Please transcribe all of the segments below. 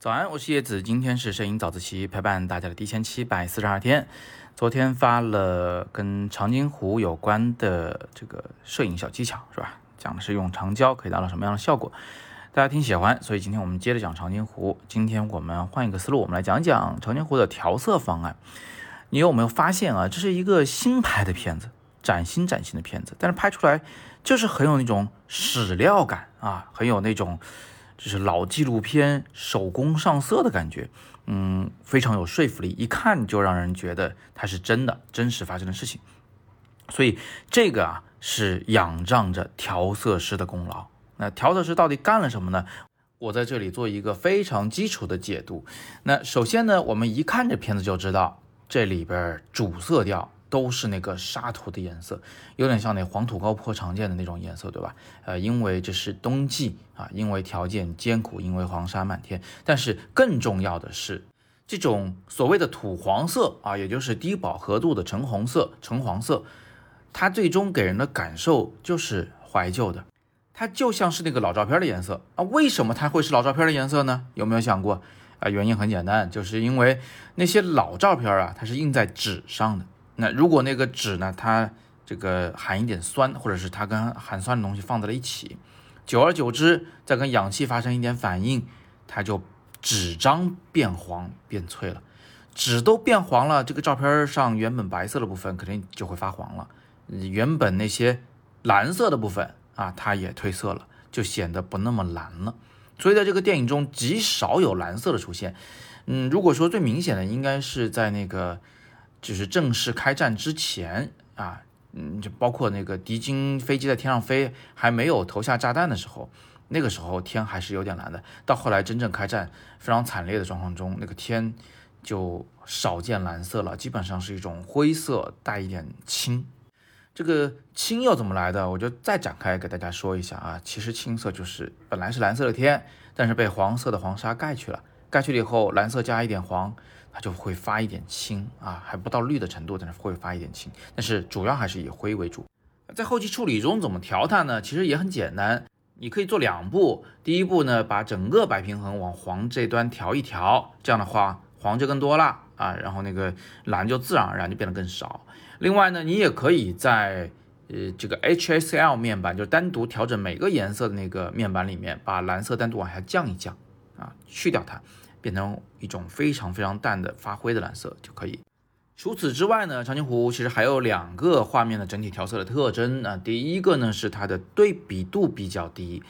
早安，我是叶子，今天是摄影早自习陪伴大家的第一千七百四十二天。昨天发了跟长津湖有关的这个摄影小技巧，是吧？讲的是用长焦可以达到什么样的效果，大家挺喜欢，所以今天我们接着讲长津湖。今天我们换一个思路，我们来讲讲长津湖的调色方案。你有没有发现啊？这是一个新拍的片子，崭新崭新的片子，但是拍出来就是很有那种史料感啊，很有那种。就是老纪录片手工上色的感觉，嗯，非常有说服力，一看就让人觉得它是真的，真实发生的事情。所以这个啊是仰仗着调色师的功劳。那调色师到底干了什么呢？我在这里做一个非常基础的解读。那首先呢，我们一看这片子就知道这里边主色调。都是那个沙土的颜色，有点像那黄土高坡常见的那种颜色，对吧？呃，因为这是冬季啊，因为条件艰苦，因为黄沙漫天。但是更重要的是，这种所谓的土黄色啊，也就是低饱和度的橙红色、橙黄色，它最终给人的感受就是怀旧的，它就像是那个老照片的颜色啊。为什么它会是老照片的颜色呢？有没有想过啊？原因很简单，就是因为那些老照片啊，它是印在纸上的。那如果那个纸呢，它这个含一点酸，或者是它跟含酸的东西放在了一起，久而久之，再跟氧气发生一点反应，它就纸张变黄变脆了。纸都变黄了，这个照片上原本白色的部分肯定就会发黄了，原本那些蓝色的部分啊，它也褪色了，就显得不那么蓝了。所以在这个电影中极少有蓝色的出现。嗯，如果说最明显的，应该是在那个。就是正式开战之前啊，嗯，就包括那个敌军飞机在天上飞，还没有投下炸弹的时候，那个时候天还是有点蓝的。到后来真正开战非常惨烈的状况中，那个天就少见蓝色了，基本上是一种灰色带一点青。这个青又怎么来的？我就再展开给大家说一下啊。其实青色就是本来是蓝色的天，但是被黄色的黄沙盖去了，盖去了以后，蓝色加一点黄。它就会发一点青啊，还不到绿的程度，但是会发一点青。但是主要还是以灰为主。在后期处理中怎么调它呢？其实也很简单，你可以做两步。第一步呢，把整个白平衡往黄这端调一调，这样的话黄就更多了啊，然后那个蓝就自然而然就变得更少。另外呢，你也可以在呃这个 HSL 面板，就单独调整每个颜色的那个面板里面，把蓝色单独往下降一降啊，去掉它。变成一种非常非常淡的发灰的蓝色就可以。除此之外呢，长津湖其实还有两个画面的整体调色的特征啊。第一个呢是它的对比度比较低，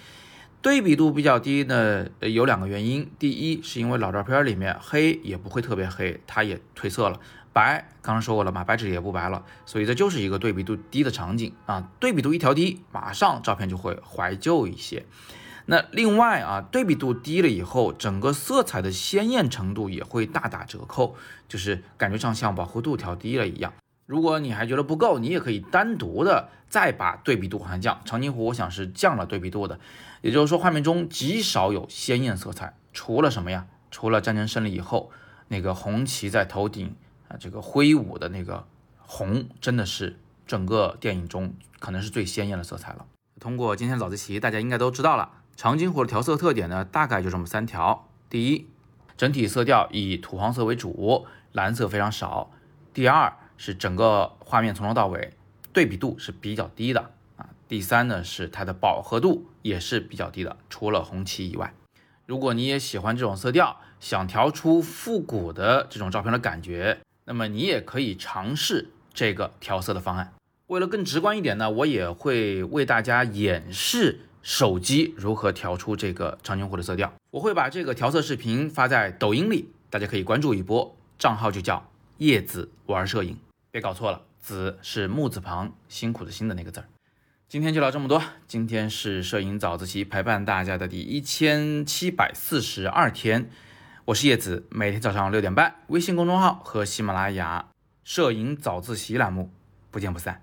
对比度比较低呢有两个原因。第一是因为老照片里面黑也不会特别黑，它也褪色了。白刚刚说过了嘛，白纸也不白了，所以这就是一个对比度低的场景啊。对比度一调低，马上照片就会怀旧一些。那另外啊，对比度低了以后，整个色彩的鲜艳程度也会大打折扣，就是感觉上像饱和度调低了一样。如果你还觉得不够，你也可以单独的再把对比度往下降。长津湖我想是降了对比度的，也就是说画面中极少有鲜艳色彩，除了什么呀？除了战争胜利以后那个红旗在头顶啊，这个挥舞的那个红，真的是整个电影中可能是最鲜艳的色彩了。通过今天早自习，大家应该都知道了。长津湖的调色特点呢，大概就这么三条：第一，整体色调以土黄色为主，蓝色非常少；第二是整个画面从头到尾对比度是比较低的啊；第三呢是它的饱和度也是比较低的，除了红旗以外。如果你也喜欢这种色调，想调出复古的这种照片的感觉，那么你也可以尝试这个调色的方案。为了更直观一点呢，我也会为大家演示。手机如何调出这个长津湖的色调？我会把这个调色视频发在抖音里，大家可以关注一波，账号就叫叶子玩摄影，别搞错了，子是木字旁，辛苦的辛的那个字儿。今天就聊这么多，今天是摄影早自习陪伴大家的第一千七百四十二天，我是叶子，每天早上六点半，微信公众号和喜马拉雅摄影早自习栏目不见不散。